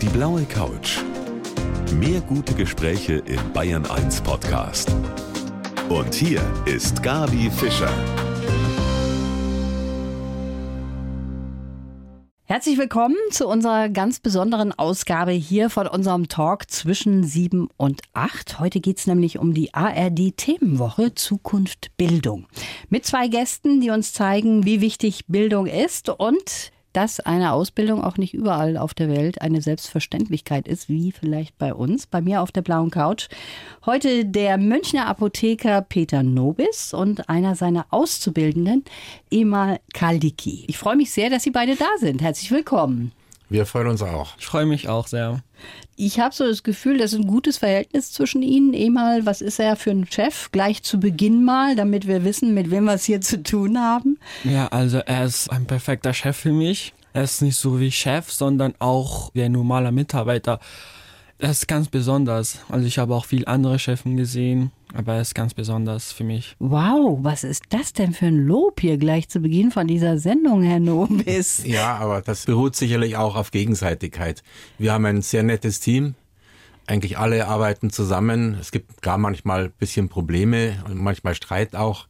Die blaue Couch. Mehr gute Gespräche im Bayern 1 Podcast. Und hier ist Gabi Fischer. Herzlich willkommen zu unserer ganz besonderen Ausgabe hier von unserem Talk zwischen sieben und acht. Heute geht es nämlich um die ARD-Themenwoche Zukunft Bildung. Mit zwei Gästen, die uns zeigen, wie wichtig Bildung ist und dass eine Ausbildung auch nicht überall auf der Welt eine Selbstverständlichkeit ist, wie vielleicht bei uns, bei mir auf der blauen Couch. Heute der Münchner Apotheker Peter Nobis und einer seiner Auszubildenden, Emal Kaldiki. Ich freue mich sehr, dass Sie beide da sind. Herzlich willkommen. Wir freuen uns auch. Ich freue mich auch sehr. Ich habe so das Gefühl, das ist ein gutes Verhältnis zwischen Ihnen. Emal, was ist er für ein Chef? Gleich zu Beginn mal, damit wir wissen, mit wem wir es hier zu tun haben. Ja, also er ist ein perfekter Chef für mich. Er ist nicht so wie Chef, sondern auch wie ein normaler Mitarbeiter. Das ist ganz besonders. Also ich habe auch viel andere Chefen gesehen, aber er ist ganz besonders für mich. Wow, was ist das denn für ein Lob hier gleich zu Beginn von dieser Sendung, Herr Nobis? Ja, aber das beruht sicherlich auch auf Gegenseitigkeit. Wir haben ein sehr nettes Team. Eigentlich alle arbeiten zusammen. Es gibt klar manchmal ein bisschen Probleme und manchmal Streit auch.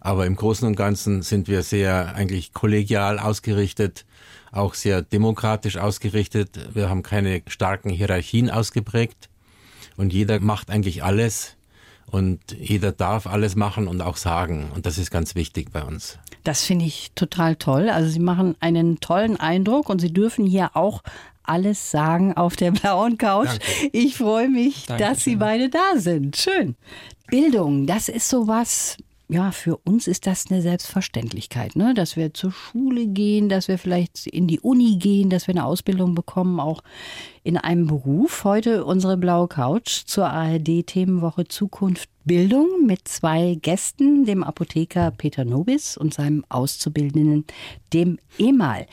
Aber im Großen und Ganzen sind wir sehr eigentlich kollegial ausgerichtet, auch sehr demokratisch ausgerichtet. Wir haben keine starken Hierarchien ausgeprägt und jeder macht eigentlich alles und jeder darf alles machen und auch sagen. Und das ist ganz wichtig bei uns. Das finde ich total toll. Also Sie machen einen tollen Eindruck und Sie dürfen hier auch alles sagen auf der blauen Couch. Danke. Ich freue mich, Danke dass Sie beide da sind. Schön. Bildung, das ist sowas. Ja, für uns ist das eine Selbstverständlichkeit, ne? dass wir zur Schule gehen, dass wir vielleicht in die Uni gehen, dass wir eine Ausbildung bekommen, auch in einem Beruf. Heute unsere blaue Couch zur ARD-Themenwoche Zukunft Bildung mit zwei Gästen, dem Apotheker Peter Nobis und seinem Auszubildenden, dem Emal.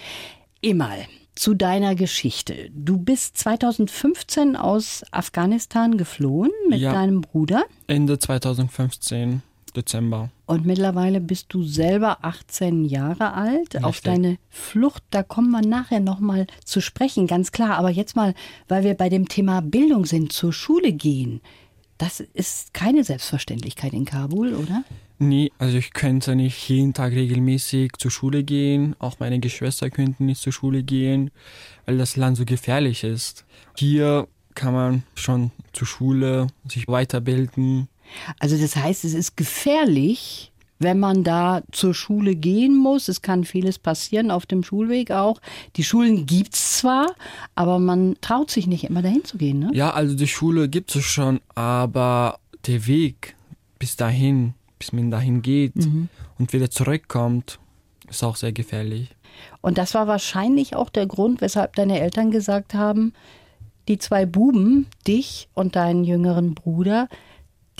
Emal, zu deiner Geschichte. Du bist 2015 aus Afghanistan geflohen mit Ja. deinem Bruder Ende 2015, Dezember. und mittlerweile bist du selber 18 Jahre alt. Auf Richtig. deine Flucht, da kommen wir nachher nochmal zu sprechen, ganz klar. Aber jetzt mal, weil wir bei dem Thema Bildung sind, zur Schule gehen. Das ist keine Selbstverständlichkeit in Kabul, oder? Nee, also ich könnte nicht jeden Tag regelmäßig zur Schule gehen. Auch meine Geschwister könnten nicht zur Schule gehen, weil das Land so gefährlich ist. Hier kann man schon zur Schule sich weiterbilden. Also das heißt, es ist gefährlich, wenn man da zur Schule gehen muss. Es kann vieles passieren auf dem Schulweg auch. Die Schulen gibt's zwar, aber man traut sich nicht immer dahin zu gehen, ne? Ja, also die Schule gibt es schon, aber der Weg bis dahin, bis man dahin geht und wieder zurückkommt, ist auch sehr gefährlich. Und das war wahrscheinlich auch der Grund, weshalb deine Eltern gesagt haben, die zwei Buben, dich und deinen jüngeren Bruder,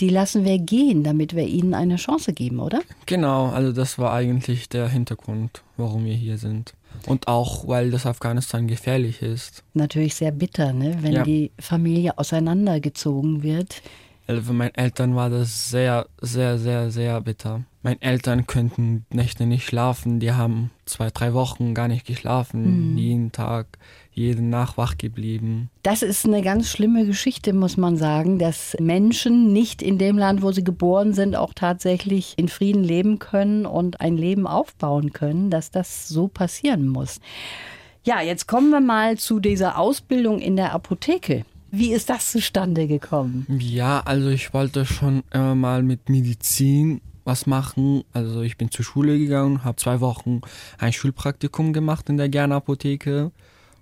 die lassen wir gehen, damit wir ihnen eine Chance geben, oder? Genau, also das war eigentlich der Hintergrund, warum wir hier sind. Und auch, weil das Afghanistan gefährlich ist. Natürlich sehr bitter, ne? wenn Ja. die Familie auseinandergezogen wird. Also für meine Eltern war das sehr, sehr, sehr, sehr bitter. Meine Eltern könnten Nächte nicht schlafen. Die haben zwei, drei Wochen gar nicht geschlafen. Jeden Tag, jede Nacht wach geblieben. Das ist eine ganz schlimme Geschichte, muss man sagen, dass Menschen nicht in dem Land, wo sie geboren sind, auch tatsächlich in Frieden leben können und ein Leben aufbauen können, dass das so passieren muss. Ja, jetzt kommen wir mal zu dieser Ausbildung in der Apotheke. Wie ist das zustande gekommen? Ja, also ich wollte schon immer mal mit Medizin was machen. Also ich bin zur Schule gegangen, habe zwei Wochen ein Schulpraktikum gemacht in der Gernapotheke.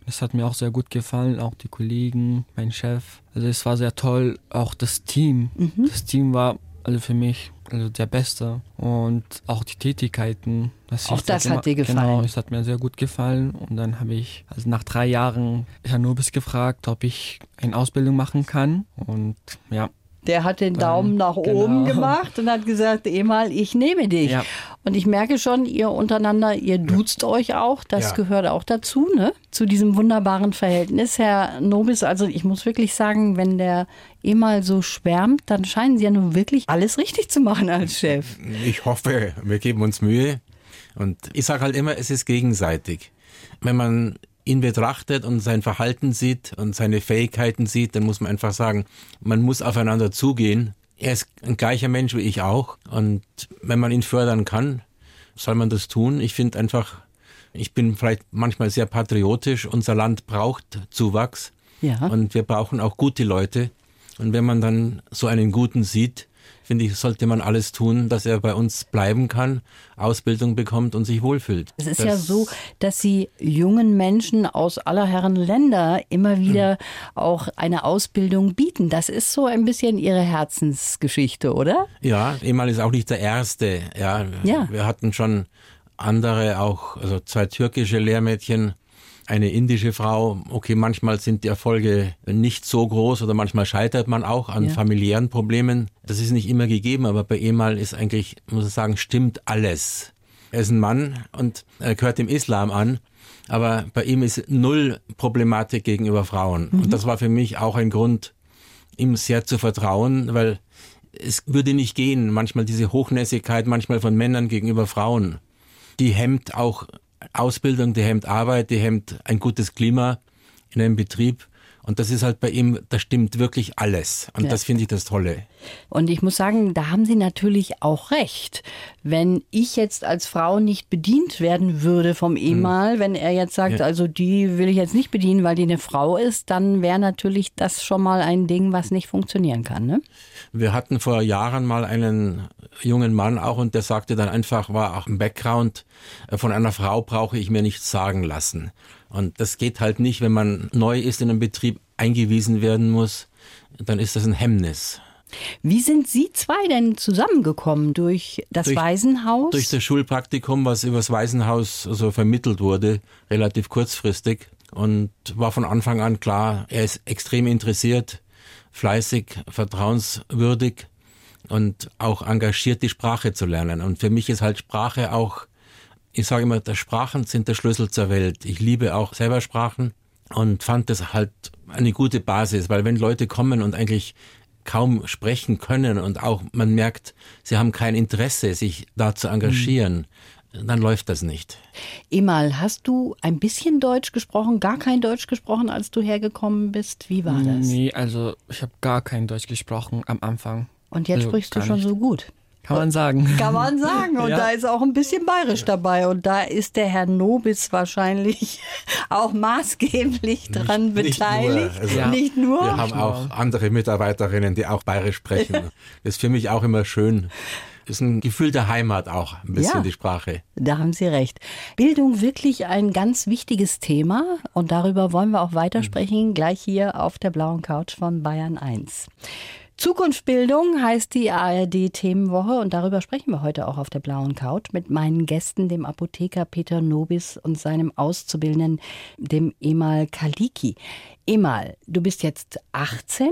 Das hat mir auch sehr gut gefallen, auch die Kollegen, mein Chef. Also es war sehr toll, auch das Team. Das Team war also für mich also der Beste und auch die Tätigkeiten. dass Auch das immer- hat dir gefallen? Genau, es hat mir sehr gut gefallen und dann habe ich also nach drei Jahren Herrn Nobis gefragt, ob ich eine Ausbildung machen kann und ja, Der hat den Dann- Daumen nach genau. oben gemacht und hat gesagt, Emal, ich nehme dich. Ja. Und ich merke schon, ihr untereinander, ihr duzt euch auch. Das Ja. gehört auch dazu, ne? Zu diesem wunderbaren Verhältnis. Herr Nobis, also ich muss wirklich sagen, wenn der Emal so schwärmt, dann scheinen Sie ja nun wirklich alles richtig zu machen als Chef. Ich hoffe, wir geben uns Mühe. Und ich sage halt immer, es ist gegenseitig. Wenn man ihn betrachtet und sein Verhalten sieht und seine Fähigkeiten sieht, dann muss man einfach sagen, man muss aufeinander zugehen. Er ist ein gleicher Mensch wie ich auch. Und wenn man ihn fördern kann, soll man das tun. Ich finde einfach, ich bin vielleicht manchmal sehr patriotisch. Unser Land braucht Zuwachs. Ja. Und wir brauchen auch gute Leute. Und wenn man dann so einen guten sieht, finde ich, sollte man alles tun, dass er bei uns bleiben kann, Ausbildung bekommt und sich wohlfühlt. Es ist das ja so, dass Sie jungen Menschen aus aller Herren Länder immer wieder mhm. auch eine Ausbildung bieten. Das ist so ein bisschen Ihre Herzensgeschichte, oder? Ja, Emal ist auch nicht der Erste. Ja, ja. wir hatten schon andere, auch also zwei türkische Lehrmädchen, eine indische Frau, okay, manchmal sind die Erfolge nicht so groß oder manchmal scheitert man auch an ja. familiären Problemen. Das ist nicht immer gegeben, aber bei Emal ist eigentlich, muss ich sagen, stimmt alles. Er ist ein Mann und er gehört dem Islam an, aber bei ihm ist null Problematik gegenüber Frauen. Mhm. Und das war für mich auch ein Grund, ihm sehr zu vertrauen, weil es würde nicht gehen, manchmal diese Hochnäsigkeit, manchmal von Männern gegenüber Frauen, die hemmt auch Ausbildung, die hemmt Arbeit, die hemmt ein gutes Klima in einem Betrieb. Und das ist halt bei ihm, da stimmt wirklich alles. Und ja. das finde ich das Tolle. Und ich muss sagen, da haben Sie natürlich auch recht. Wenn ich jetzt als Frau nicht bedient werden würde vom Emal, hm. wenn er jetzt sagt, ja. also die will ich jetzt nicht bedienen, weil die eine Frau ist, dann wäre natürlich das schon mal ein Ding, was nicht funktionieren kann. Ne? Wir hatten vor Jahren mal einen jungen Mann auch und der sagte dann einfach, war auch im Background, äh, von einer Frau brauche ich mir nichts sagen lassen. Und das geht halt nicht, wenn man neu ist in einem Betrieb, eingewiesen werden muss, dann ist das ein Hemmnis. Wie sind Sie zwei denn zusammengekommen? Durch das durch, Waisenhaus? Durch das Schulpraktikum, was über das Waisenhaus so vermittelt wurde, relativ kurzfristig. Und war von Anfang an klar, er ist extrem interessiert, fleißig, vertrauenswürdig und auch engagiert, die Sprache zu lernen. Und für mich ist halt Sprache auch, ich sage immer, der Sprachen sind der Schlüssel zur Welt. Ich liebe auch selber Sprachen und fand das halt eine gute Basis, weil wenn Leute kommen und eigentlich kaum sprechen können und auch man merkt, sie haben kein Interesse, sich da zu engagieren, mhm. dann läuft das nicht. Emal, hast du ein bisschen Deutsch gesprochen, gar kein Deutsch gesprochen, als du hergekommen bist? Wie war das? Nee, also ich habe gar kein Deutsch gesprochen am Anfang. Und jetzt also sprichst du schon nicht. so gut. Kann man sagen. Kann man sagen. Und ja. da ist auch ein bisschen bayerisch dabei. Und da ist der Herr Nobis wahrscheinlich auch maßgeblich dran nicht, beteiligt. Nicht nur. Also nicht nur. Wir haben auch andere Mitarbeiterinnen, die auch bayerisch sprechen. Das ist für mich auch immer schön. Ist ein Gefühl der Heimat auch, ein bisschen ja, die Sprache. Da haben Sie recht. Bildung wirklich ein ganz wichtiges Thema und darüber wollen wir auch weitersprechen, mhm. gleich hier auf der blauen Couch von Bayern 1. Zukunftsbildung heißt die ARD-Themenwoche und darüber sprechen wir heute auch auf der blauen Couch mit meinen Gästen, dem Apotheker Peter Nobis und seinem Auszubildenden, dem Emal Kaliki. Emal, du bist jetzt 18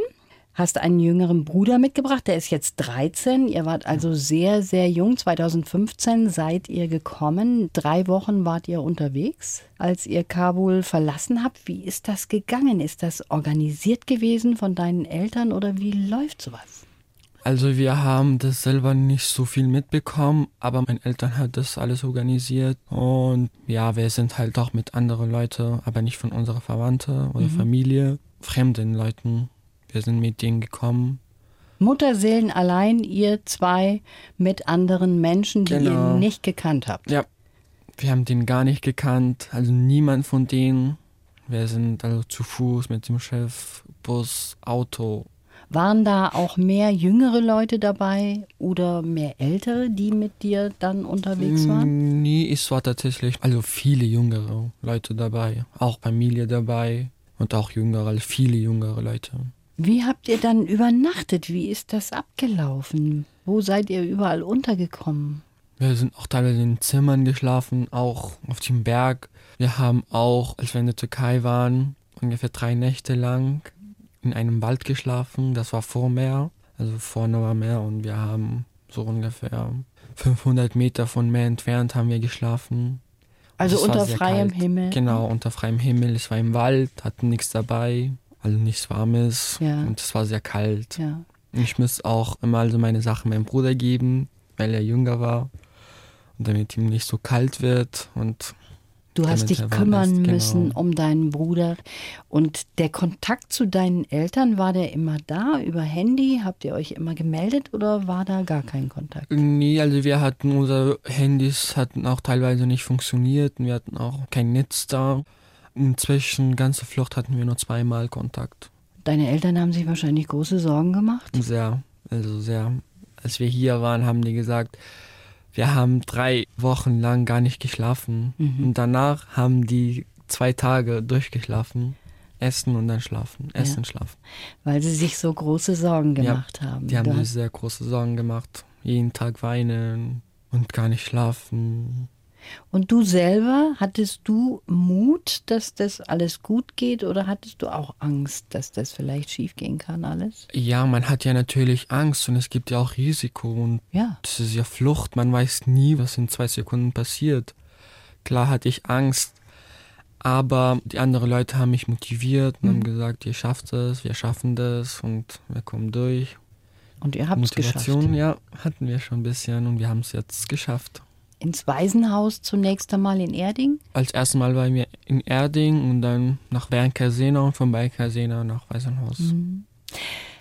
hast einen jüngeren Bruder mitgebracht, der ist jetzt 13. Ihr wart also sehr, sehr jung. 2015 seid ihr gekommen. Drei Wochen wart ihr unterwegs, als ihr Kabul verlassen habt. Wie ist das gegangen? Ist das organisiert gewesen von deinen Eltern oder wie läuft sowas? Also wir haben das selber nicht so viel mitbekommen, aber meine Eltern hat das alles organisiert und ja, wir sind halt auch mit anderen Leuten, aber nicht von unserer Verwandte oder mhm. Familie, fremden Leuten wir sind mit denen gekommen. Mutterseelen allein, ihr zwei mit anderen Menschen, die genau. ihr nicht gekannt habt. Ja, wir haben den gar nicht gekannt, also niemand von denen. Wir sind also zu Fuß mit dem Chef, Bus, Auto. Waren da auch mehr jüngere Leute dabei oder mehr ältere, die mit dir dann unterwegs waren? Nee, es war tatsächlich also viele jüngere Leute dabei, auch Familie dabei und auch jüngere, also viele jüngere Leute. Wie habt ihr dann übernachtet? Wie ist das abgelaufen? Wo seid ihr überall untergekommen? Wir sind auch teilweise in Zimmern geschlafen, auch auf dem Berg. Wir haben auch, als wir in der Türkei waren, ungefähr drei Nächte lang in einem Wald geschlafen. Das war vor Meer, also vorne war Meer und wir haben so ungefähr 500 Meter von Meer entfernt haben wir geschlafen. Also unter freiem kalt. Himmel? Genau, unter freiem Himmel. Es war im Wald, hatten nichts dabei also nichts Warmes ja. und es war sehr kalt. Ja. Ich muss auch immer also meine Sachen meinem Bruder geben, weil er jünger war und damit ihm nicht so kalt wird und Du hast dich kümmern genau. müssen um deinen Bruder. Und der Kontakt zu deinen Eltern, war der immer da über Handy? Habt ihr euch immer gemeldet oder war da gar kein Kontakt? Nee, also wir hatten unsere Handys hatten auch teilweise nicht funktioniert. und Wir hatten auch kein Netz da. Inzwischen, ganze Flucht hatten wir nur zweimal Kontakt. Deine Eltern haben sich wahrscheinlich große Sorgen gemacht. Sehr, also sehr. Als wir hier waren, haben die gesagt, wir haben drei Wochen lang gar nicht geschlafen. Und danach haben die zwei Tage durchgeschlafen. Essen und dann schlafen. Essen, schlafen. Weil sie sich so große Sorgen gemacht haben. Die haben sich sehr große Sorgen gemacht. Jeden Tag weinen und gar nicht schlafen. Und du selber, hattest du Mut, dass das alles gut geht oder hattest du auch Angst, dass das vielleicht schiefgehen kann alles? Ja, man hat ja natürlich Angst und es gibt ja auch Risiko und Ja. das ist ja Flucht. Man weiß nie, was in zwei Sekunden passiert. Klar hatte ich Angst, aber die anderen Leute haben mich motiviert und haben gesagt, ihr schafft es, wir schaffen das und wir kommen durch. Und ihr habt es geschafft. Motivation, ja, hatten wir schon ein bisschen und wir haben es jetzt geschafft. Ins Waisenhaus zunächst einmal in Erding. Als erstes Mal waren wir in Erding und dann nach Bernkasena und von Bernkasena nach Weißenhaus.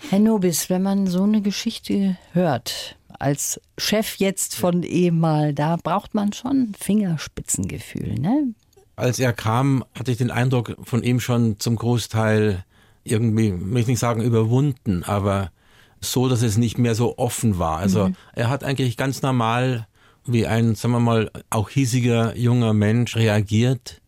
Herr Nobis, wenn man so eine Geschichte hört, als Chef jetzt von Emal, da braucht man schon Fingerspitzengefühl, ne? Als er kam, hatte ich den Eindruck von ihm schon zum Großteil irgendwie, will ich nicht sagen überwunden, aber so, dass es nicht mehr so offen war. Also er hat eigentlich ganz normal wie ein, sagen wir mal, auch hiesiger junger Mensch reagiert.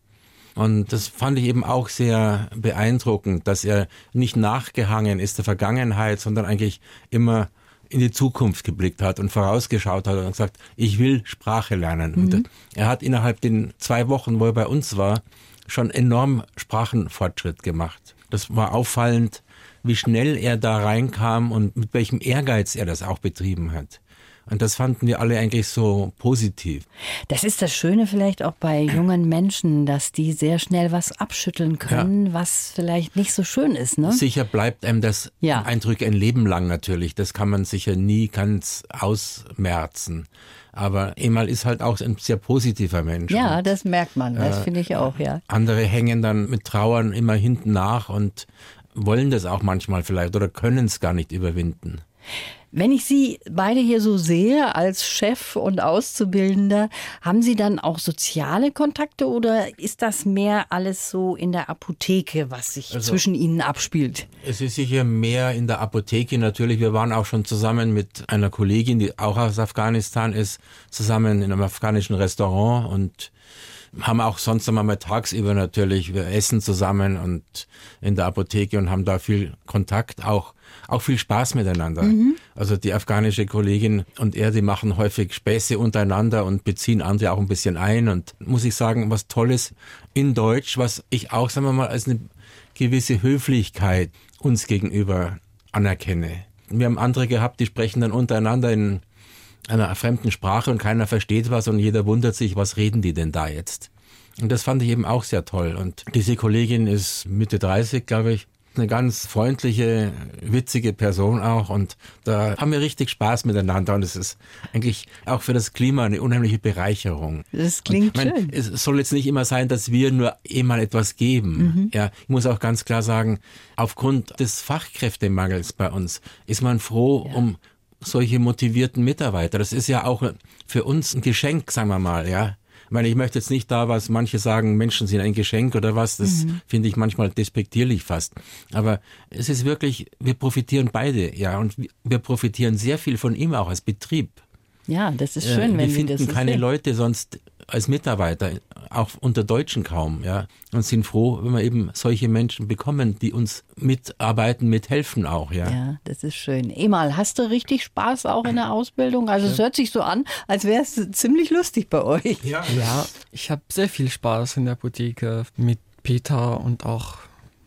Und das fand ich eben auch sehr beeindruckend, dass er nicht nachgehangen ist der Vergangenheit, sondern eigentlich immer in die Zukunft geblickt hat und vorausgeschaut hat und gesagt, ich will Sprache lernen. Und er hat innerhalb den zwei Wochen, wo er bei uns war, schon enorm Sprachenfortschritt gemacht. Das war auffallend, wie schnell er da reinkam und mit welchem Ehrgeiz er das auch betrieben hat. Und das fanden wir alle eigentlich so positiv. Das ist das Schöne vielleicht auch bei jungen Menschen, dass die sehr schnell was abschütteln können, was vielleicht nicht so schön ist, ne? Sicher bleibt einem das Ja. Eindrücke ein Leben lang natürlich. Das kann man sicher nie ganz ausmerzen. Aber Emal ist halt auch ein sehr positiver Mensch. Ja, Und das merkt man, das finde ich auch, ja. andere hängen dann mit Trauern immer hinten nach und wollen das auch manchmal vielleicht oder können es gar nicht überwinden. Wenn ich Sie beide hier so sehe, als Chef und Auszubildender, haben Sie dann auch soziale Kontakte oder ist das mehr alles so in der Apotheke, was sich Also zwischen Ihnen abspielt? Es ist sicher mehr in der Apotheke natürlich. Wir waren auch schon zusammen mit einer Kollegin, die auch aus Afghanistan ist, zusammen in einem afghanischen Restaurant und haben auch sonst einmal mal tagsüber natürlich, wir essen zusammen und in der Apotheke und haben da viel Kontakt, auch, auch viel Spaß miteinander. Also die afghanische Kollegin und er, die machen häufig Späße untereinander und beziehen andere auch ein bisschen ein und muss ich sagen, was Tolles in Deutsch, was ich auch, sagen wir mal, als eine gewisse Höflichkeit uns gegenüber anerkenne. Wir haben andere gehabt, die sprechen dann untereinander in einer fremden Sprache und keiner versteht was und jeder wundert sich, was reden die denn da jetzt? Und das fand ich eben auch sehr toll. Und diese Kollegin ist Mitte 30, glaube ich. Eine ganz freundliche, witzige Person auch. Und da haben wir richtig Spaß miteinander. Und es ist eigentlich auch für das Klima eine unheimliche Bereicherung. Das klingt Und, schön. Es soll jetzt nicht immer sein, dass wir nur eh mal etwas geben. Ja, ich muss auch ganz klar sagen, aufgrund des Fachkräftemangels bei uns ist man froh um solche motivierten Mitarbeiter. Das ist ja auch für uns ein Geschenk, sagen wir mal, ja. Ich meine, ich möchte jetzt nicht da, was manche sagen, Menschen sind ein Geschenk oder was, das finde ich manchmal despektierlich fast. Aber es ist wirklich, wir profitieren beide, ja, und wir profitieren sehr viel von ihm auch als Betrieb. Ja, das ist Äh, schön, wenn wir Sie finden das so keine sehen. Leute sonst als Mitarbeiter, auch unter Deutschen kaum, ja, und sind froh, wenn wir eben solche Menschen bekommen, die uns mitarbeiten, mithelfen auch, ja. Ja, das ist schön. Emal, hast du richtig Spaß auch in der Ausbildung? Also es hört sich so an, als wäre es ziemlich lustig bei euch. Ja. Ja, ich habe sehr viel Spaß in der Apotheke mit Peter und auch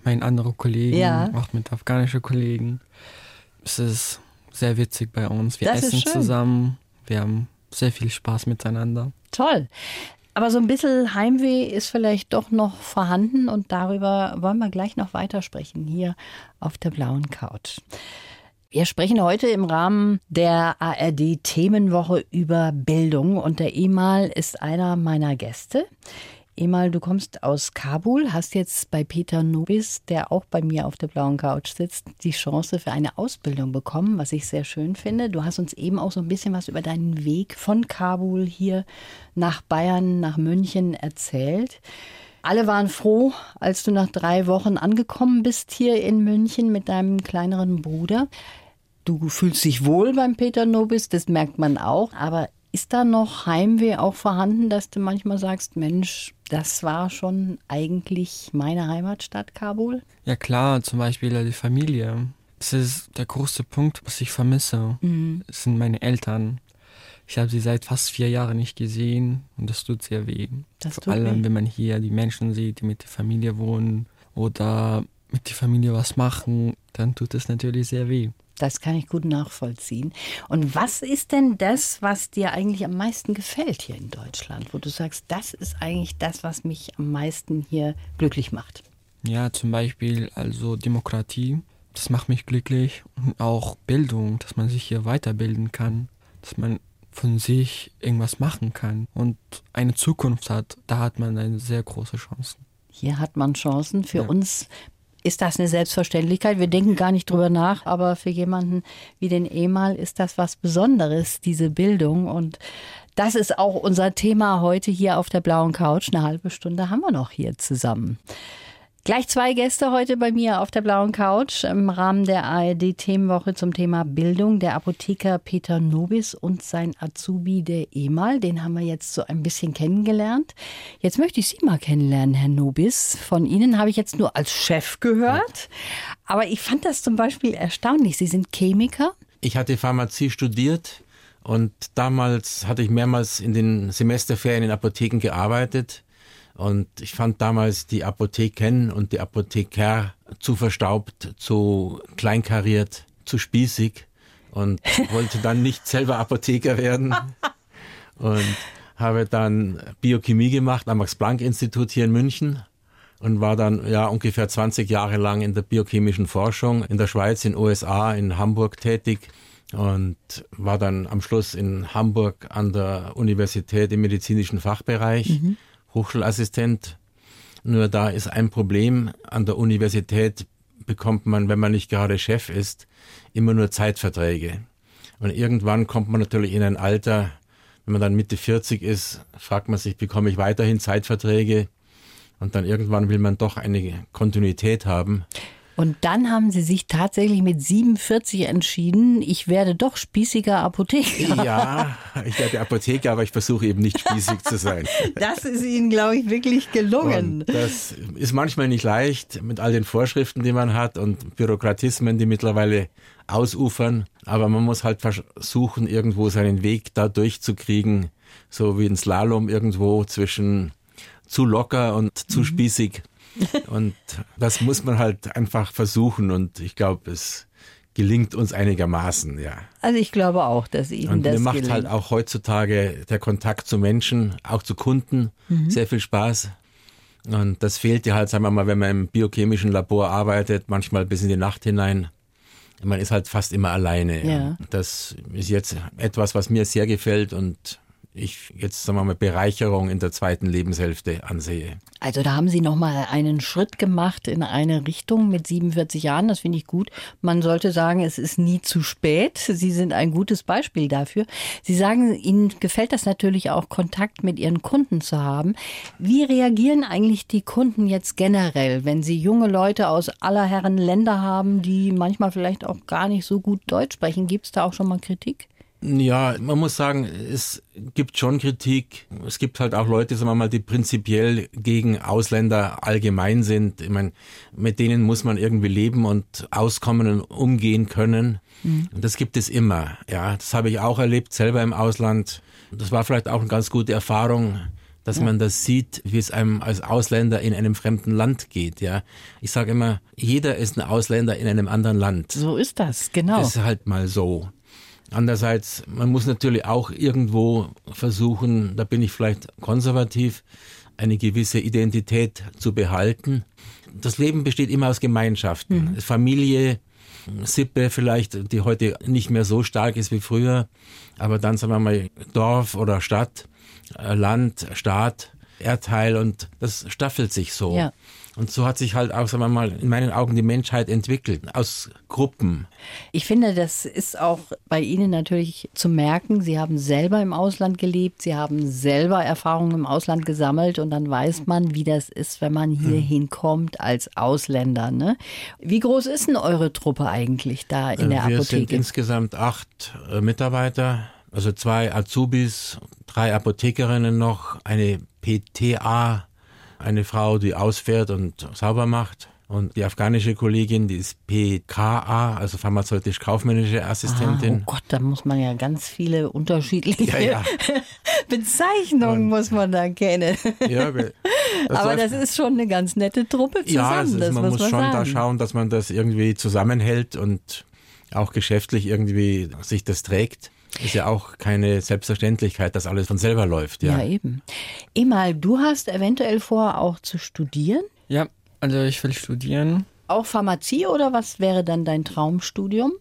meinen anderen Kollegen, Ja. auch mit afghanischen Kollegen. Es ist sehr witzig bei uns. Wir Das essen zusammen, wir haben sehr viel Spaß miteinander. Toll. Aber so ein bisschen Heimweh ist vielleicht doch noch vorhanden und darüber wollen wir gleich noch weitersprechen hier auf der blauen Couch. Wir sprechen heute im Rahmen der ARD Themenwoche über Bildung und der Emal ist einer meiner Gäste. Emal, du kommst aus Kabul, hast jetzt bei Peter Nobis, der auch bei mir auf der blauen Couch sitzt, die Chance für eine Ausbildung bekommen, was ich sehr schön finde. Du hast uns eben auch so ein bisschen was über deinen Weg von Kabul hier nach Bayern, nach München erzählt. Alle waren froh, als du nach drei Wochen angekommen bist hier in München mit deinem kleineren Bruder. Du fühlst dich wohl beim Peter Nobis, das merkt man auch, aber ist da noch Heimweh auch vorhanden, dass du manchmal sagst, Mensch, das war schon eigentlich meine Heimatstadt Kabul? Ja klar, zum Beispiel die Familie. Das ist der große Punkt, was ich vermisse. Mhm. Das sind meine Eltern. Ich habe sie seit fast vier Jahren nicht gesehen und das tut sehr weh. Das Vor allem, weh. wenn man hier die Menschen sieht, die mit der Familie wohnen oder mit der Familie was machen, dann tut es natürlich sehr weh. Das kann ich gut nachvollziehen. Und was ist denn das, was dir eigentlich am meisten gefällt hier in Deutschland, wo du sagst, das ist eigentlich das, was mich am meisten hier glücklich macht? Ja, zum Beispiel also Demokratie. Das macht mich glücklich und auch Bildung, dass man sich hier weiterbilden kann, dass man von sich irgendwas machen kann und eine Zukunft hat. Da hat man eine sehr große Chance. Hier hat man Chancen. Für ja. uns ist das eine Selbstverständlichkeit. Wir denken gar nicht drüber nach, aber für jemanden wie den Emal ist das was Besonderes, diese Bildung. Und das ist auch unser Thema heute hier auf der blauen Couch. Eine halbe Stunde haben wir noch hier zusammen. Gleich zwei Gäste heute bei mir auf der blauen Couch im Rahmen der ARD-Themenwoche zum Thema Bildung. Der Apotheker Peter Nobis und sein Azubi, der Emal. Den haben wir jetzt so ein bisschen kennengelernt. Jetzt möchte ich Sie mal kennenlernen, Herr Nobis. Von Ihnen habe ich jetzt nur als Chef gehört. Aber ich fand das zum Beispiel erstaunlich. Sie sind Chemiker. Ich hatte Pharmazie studiert und damals hatte ich mehrmals in den Semesterferien in Apotheken gearbeitet und ich fand damals die Apotheken und die Apotheker zu verstaubt, zu kleinkariert, zu spießig und wollte dann nicht selber Apotheker werden. Und habe dann Biochemie gemacht am Max-Planck-Institut hier in München und war dann ja ungefähr 20 Jahre lang in der biochemischen Forschung in der Schweiz, in den USA, in Hamburg tätig und war dann am Schluss in Hamburg an der Universität im medizinischen Fachbereich. Mhm Hochschulassistent. Nur da ist ein Problem. An der Universität bekommt man, wenn man nicht gerade Chef ist, immer nur Zeitverträge. Und irgendwann kommt man natürlich in ein Alter, wenn man dann Mitte 40 ist, fragt man sich, bekomme ich weiterhin Zeitverträge? Und dann irgendwann will man doch eine Kontinuität haben. Und dann haben Sie sich tatsächlich mit 47 entschieden, ich werde doch spießiger Apotheker. Ja, ich werde Apotheker, aber ich versuche eben nicht spießig zu sein. Das ist Ihnen, glaube ich, wirklich gelungen. Und das ist manchmal nicht leicht mit all den Vorschriften, die man hat und Bürokratismen, die mittlerweile ausufern. Aber man muss halt versuchen, irgendwo seinen Weg da durchzukriegen, so wie ein Slalom irgendwo zwischen zu locker und zu mhm. spießig. Und das muss man halt einfach versuchen und ich glaube, es gelingt uns einigermaßen, ja. Also ich glaube auch, dass Ihnen und das mir macht gelingt. halt auch heutzutage der Kontakt zu Menschen, auch zu Kunden, mhm. sehr viel Spaß. Und das fehlt ja halt, sagen wir mal, wenn man im biochemischen Labor arbeitet, manchmal bis in die Nacht hinein. Man ist halt fast immer alleine. Ja. Das ist jetzt etwas, was mir sehr gefällt und ich jetzt sagen wir mal Bereicherung in der zweiten Lebenshälfte ansehe. Also da haben Sie noch mal einen Schritt gemacht in eine Richtung mit 47 Jahren. Das finde ich gut. Man sollte sagen, es ist nie zu spät. Sie sind ein gutes Beispiel dafür. Sie sagen, Ihnen gefällt das natürlich auch, Kontakt mit Ihren Kunden zu haben. Wie reagieren eigentlich die Kunden jetzt generell, wenn Sie junge Leute aus aller Herren Länder haben, die manchmal vielleicht auch gar nicht so gut Deutsch sprechen? Gibt es da auch schon mal Kritik? Ja, man muss sagen, es gibt schon Kritik. Es gibt halt auch Leute, sagen wir mal, die prinzipiell gegen Ausländer allgemein sind. Ich meine, mit denen muss man irgendwie leben und auskommen und umgehen können. Mhm. Das gibt es immer. Ja, das habe ich auch erlebt, selber im Ausland. Das war vielleicht auch eine ganz gute Erfahrung, dass ja. man das sieht, wie es einem als Ausländer in einem fremden Land geht. Ja, ich sage immer, jeder ist ein Ausländer in einem anderen Land. So ist das, genau. Das ist halt mal so. Andererseits, man muss natürlich auch irgendwo versuchen, da bin ich vielleicht konservativ, eine gewisse Identität zu behalten. Das Leben besteht immer aus Gemeinschaften. Mhm. Familie, Sippe vielleicht, die heute nicht mehr so stark ist wie früher, aber dann sagen wir mal Dorf oder Stadt, äh, Land, Staat. Erdteil und das staffelt sich so. Ja. Und so hat sich halt auch, sagen wir mal, in meinen Augen die Menschheit entwickelt, aus Gruppen. Ich finde, das ist auch bei Ihnen natürlich zu merken. Sie haben selber im Ausland gelebt, Sie haben selber Erfahrungen im Ausland gesammelt und dann weiß man, wie das ist, wenn man hier Hm. hinkommt als Ausländer. Ne? Wie groß ist denn eure Truppe eigentlich da in der Äh, Wir sind Apotheke? insgesamt acht äh, Mitarbeiter, also zwei Azubis, drei Apothekerinnen noch, eine PTA, eine Frau, die ausfährt und sauber macht. Und die afghanische Kollegin, die ist PKA, also pharmazeutisch-kaufmännische Ah, Assistentin. oh Gott, da muss man ja ganz viele unterschiedliche Ja, ja. Bezeichnungen muss man da kennen. ja, das Aber das ist schon eine ganz nette Truppe zusammen. Ja, es ist, das man muss man schon sagen. da schauen, dass man das irgendwie zusammenhält und auch geschäftlich irgendwie sich das trägt. Ist ja auch keine Selbstverständlichkeit, dass alles von selber läuft. Ja. Ja, eben. Emal, du hast eventuell vor, auch zu studieren? Ja, also ich will studieren. Auch Pharmazie oder was wäre dann dein Traumstudium?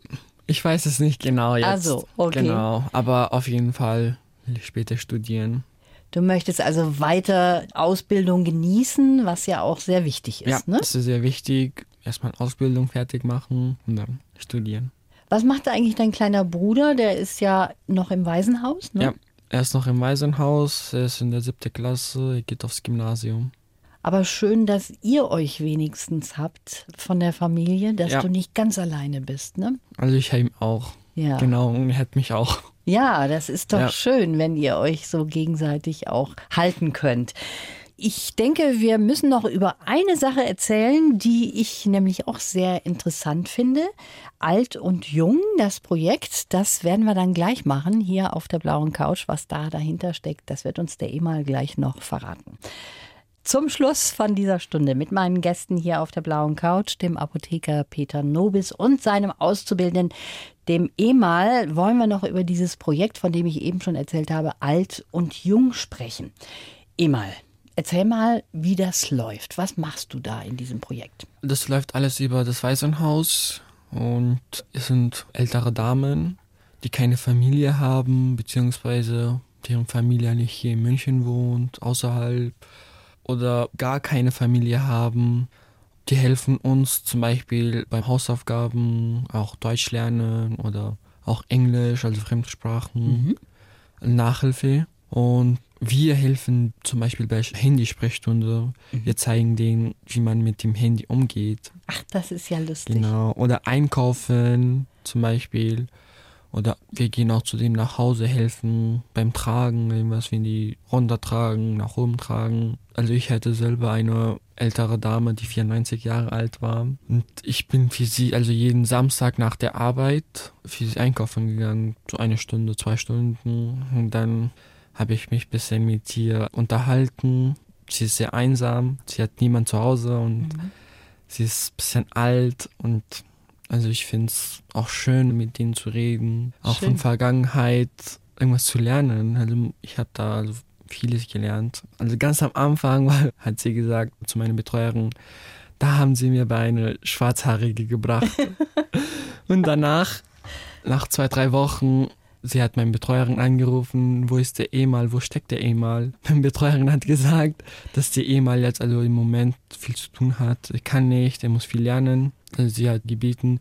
Ich weiß es nicht genau jetzt. Ach so, okay. Genau, aber auf jeden Fall will ich später studieren. Du möchtest also weiter Ausbildung genießen, was ja auch sehr wichtig ist. ja, ne? das ist sehr wichtig. Erstmal Ausbildung fertig machen und dann studieren. Was macht eigentlich dein kleiner Bruder? Der ist ja noch im Waisenhaus. Ne? Ja, er ist noch im Waisenhaus, er ist in der siebten Klasse, er geht aufs Gymnasium. Aber schön, dass ihr euch wenigstens habt von der Familie, dass Ja. du nicht ganz alleine bist. Ne? Also ich habe ihn auch. Ja. Genau, und er hat mich auch. Ja, das ist doch Ja. schön, wenn ihr euch so gegenseitig auch halten könnt. Ich denke, wir müssen noch über eine Sache erzählen, die ich nämlich auch sehr interessant finde. Alt und Jung, das Projekt, das werden wir dann gleich machen, hier auf der blauen Couch. Was da dahinter steckt, das wird uns der Emal gleich noch verraten. Zum Schluss von dieser Stunde mit meinen Gästen hier auf der blauen Couch, dem Apotheker Peter Nobis und seinem Auszubildenden, dem Emal, wollen wir noch über dieses Projekt, von dem ich eben schon erzählt habe, Alt und Jung sprechen. Emal, erzähl mal, wie das läuft. Was machst du da in diesem Projekt? Das läuft alles über das Waisenhaus und es sind ältere Damen, die keine Familie haben, beziehungsweise deren Familie nicht hier in München wohnt, außerhalb oder gar keine Familie haben. Die helfen uns zum Beispiel beim Hausaufgaben, auch Deutsch lernen oder auch Englisch, also Fremdsprachen, Nachhilfe. Und wir helfen zum Beispiel bei Handysprechstunde. Wir zeigen denen, wie man mit dem Handy umgeht. Ach, das ist ja lustig. Genau. Oder einkaufen zum Beispiel. Oder wir gehen auch zu denen nach Hause helfen beim Tragen, irgendwas, wenn die runtertragen, nach oben tragen. Also ich hatte selber eine ältere Dame, die 94 Jahre alt war. Und ich bin für sie, also jeden Samstag nach der Arbeit, für sie einkaufen gegangen. So eine Stunde, zwei Stunden. Und dann habe ich mich ein bisschen mit ihr unterhalten. Sie ist sehr einsam, sie hat niemand zu Hause und sie ist ein bisschen alt und also ich finde es auch schön, mit denen zu reden, auch Schön. von Vergangenheit irgendwas zu lernen. Also ich habe da also vieles gelernt. Also ganz am Anfang war, hat sie gesagt zu meiner Betreuerin, da haben sie mir bei eine Schwarzhaarige gebracht. und danach, nach zwei, drei Wochen, sie hat meine Betreuerin angerufen, wo ist der Emal, wo steckt der Emal? Meine Betreuerin hat gesagt, dass der Emal jetzt also im Moment viel zu tun hat. Er kann nicht, er muss viel lernen. Also sie hat gebeten,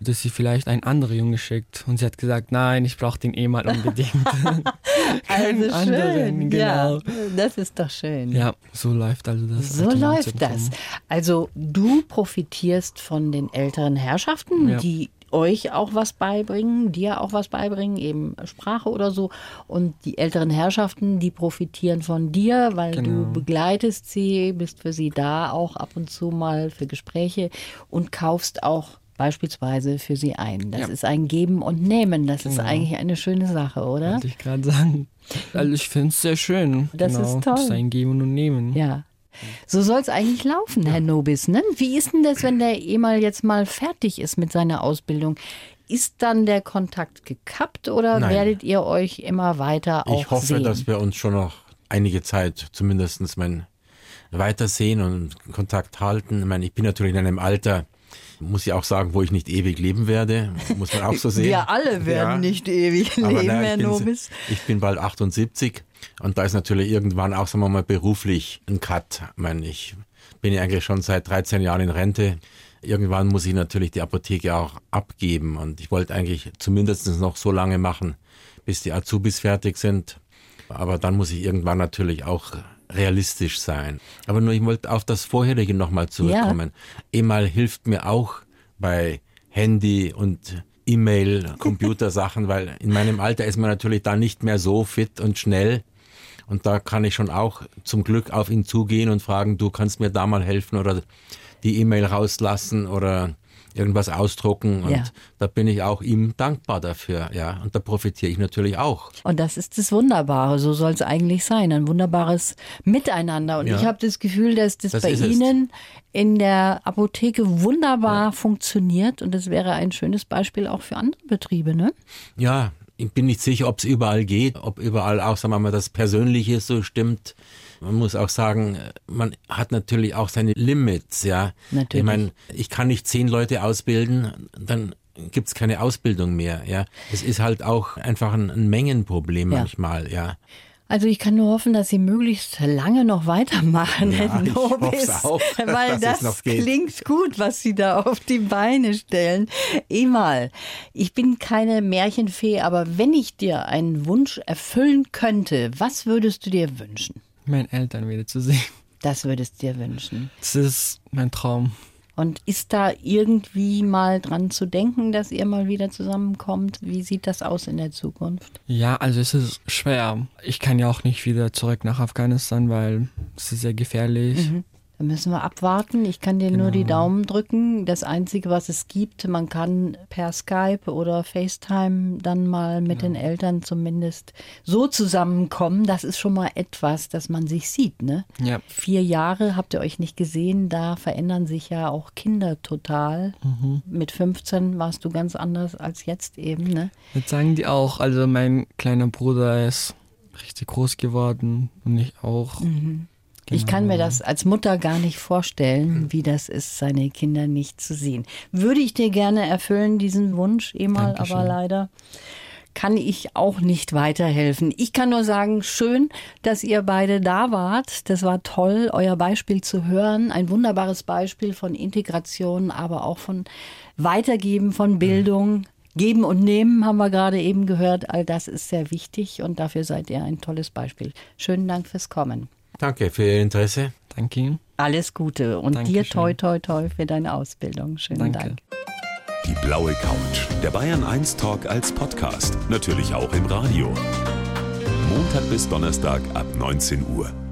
dass sie vielleicht einen anderen Junge schickt. Und sie hat gesagt, nein, ich brauche den Emal unbedingt. Keinen Also anderen, schön. genau. Ja, das ist doch schön. Ja, so läuft also das. So läuft das. Also du profitierst von den älteren Herrschaften, Ja. die euch auch was beibringen, dir auch was beibringen, eben Sprache oder so. Und die älteren Herrschaften, die profitieren von dir, weil du Genau. begleitest sie, bist für sie da, auch ab und zu mal für Gespräche und kaufst auch beispielsweise für sie ein. Das Ja. ist ein Geben und Nehmen. Das ist Genau. eigentlich eine schöne Sache, oder? Wollte ich gerade sagen. Also ich finde es sehr schön. Das genau. ist toll. Das ist ein Geben und Nehmen. Ja. So soll es eigentlich laufen, Herr Nobis. Ne? Wie ist denn das, wenn der Emal jetzt mal fertig ist mit seiner Ausbildung? Ist dann der Kontakt gekappt oder Nein. werdet ihr euch immer weiter auch Ich hoffe, sehen? dass wir uns schon noch einige Zeit zumindest mein, weitersehen und Kontakt halten. Ich meine, ich bin natürlich in einem Alter, Muss ich auch sagen, wo ich nicht ewig leben werde, muss man auch so sehen. Wir alle werden ja. nicht ewig leben, na, Herr Nobis. Ich bin bald 78 und da ist natürlich irgendwann auch, sagen wir mal, beruflich ein Cut. Ich meine, ich bin ja eigentlich schon seit 13 Jahren in Rente. Irgendwann muss ich natürlich die Apotheke auch abgeben und ich wollte eigentlich zumindest noch so lange machen, bis die Azubis fertig sind. Aber dann muss ich irgendwann natürlich auch realistisch sein. Aber nur, ich wollte auf das Vorherige nochmal zurückkommen. Ja. E-Mail hilft mir auch bei Handy und E-Mail, Computersachen, weil in meinem Alter ist man natürlich da nicht mehr so fit und schnell. Und da kann ich schon auch zum Glück auf ihn zugehen und fragen, du kannst mir da mal helfen oder die E-Mail rauslassen oder irgendwas ausdrucken und ja. da bin ich auch ihm dankbar dafür, ja. Und da profitiere ich natürlich auch. Und das ist das Wunderbare, so soll es eigentlich sein, ein wunderbares Miteinander. Und ja. ich habe das Gefühl, dass das, das bei Ihnen in der Apotheke wunderbar ja. funktioniert und das wäre ein schönes Beispiel auch für andere Betriebe, ne? Ja, ich bin nicht sicher, ob es überall geht, ob überall auch, sagen wir mal, das Persönliche so stimmt. Man muss auch sagen, man hat natürlich auch seine Limits, ja. Natürlich. Ich meine, ich kann nicht zehn Leute ausbilden, dann gibt es keine Ausbildung mehr, ja. Es ist halt auch einfach ein, ein Mengenproblem ja. manchmal, ja. Also ich kann nur hoffen, dass Sie möglichst lange noch weitermachen, ja, Herr Nobis, auch, weil das klingt gut, was Sie da auf die Beine stellen. Emal, ich bin keine Märchenfee, aber wenn ich dir einen Wunsch erfüllen könnte, was würdest du dir wünschen? Meine Eltern wieder zu sehen. Das würdest du dir wünschen. Das ist mein Traum. Und ist da irgendwie mal dran zu denken, dass ihr mal wieder zusammenkommt? Wie sieht das aus in der Zukunft? Ja, also es ist schwer. Ich kann ja auch nicht wieder zurück nach Afghanistan, weil es ist sehr gefährlich. Mhm. Da müssen wir abwarten. Ich kann dir genau. nur die genau. Daumen drücken. Das Einzige, was es gibt, man kann per Skype oder FaceTime dann mal mit genau. den Eltern zumindest so zusammenkommen. Das ist schon mal etwas, dass man sich sieht. Ne? Ja. Vier Jahre habt ihr euch nicht gesehen. Da verändern sich ja auch Kinder total. Mhm. Mit 15 warst du ganz anders als jetzt eben. Ne? Jetzt sagen die auch. Also mein kleiner Bruder ist richtig groß geworden und ich auch. Mhm. Genau. Ich kann mir das als Mutter gar nicht vorstellen, wie das ist, seine Kinder nicht zu sehen. Würde ich dir gerne erfüllen, diesen Wunsch, emal, aber leider kann ich auch nicht weiterhelfen. Ich kann nur sagen, schön, dass ihr beide da wart. Das war toll, euer Beispiel zu hören. Ein wunderbares Beispiel von Integration, aber auch von Weitergeben von Bildung. Geben und nehmen haben wir gerade eben gehört. All das ist sehr wichtig und dafür seid ihr ein tolles Beispiel. Schönen Dank fürs Kommen. Danke für Ihr Interesse. Danke Ihnen. Alles Gute und Dankeschön. dir toi toi toi für deine Ausbildung. Schönen Danke. Dank. Die blaue Couch. Der Bayern 1 Talk als Podcast. Natürlich auch im Radio. Montag bis Donnerstag ab 19 Uhr.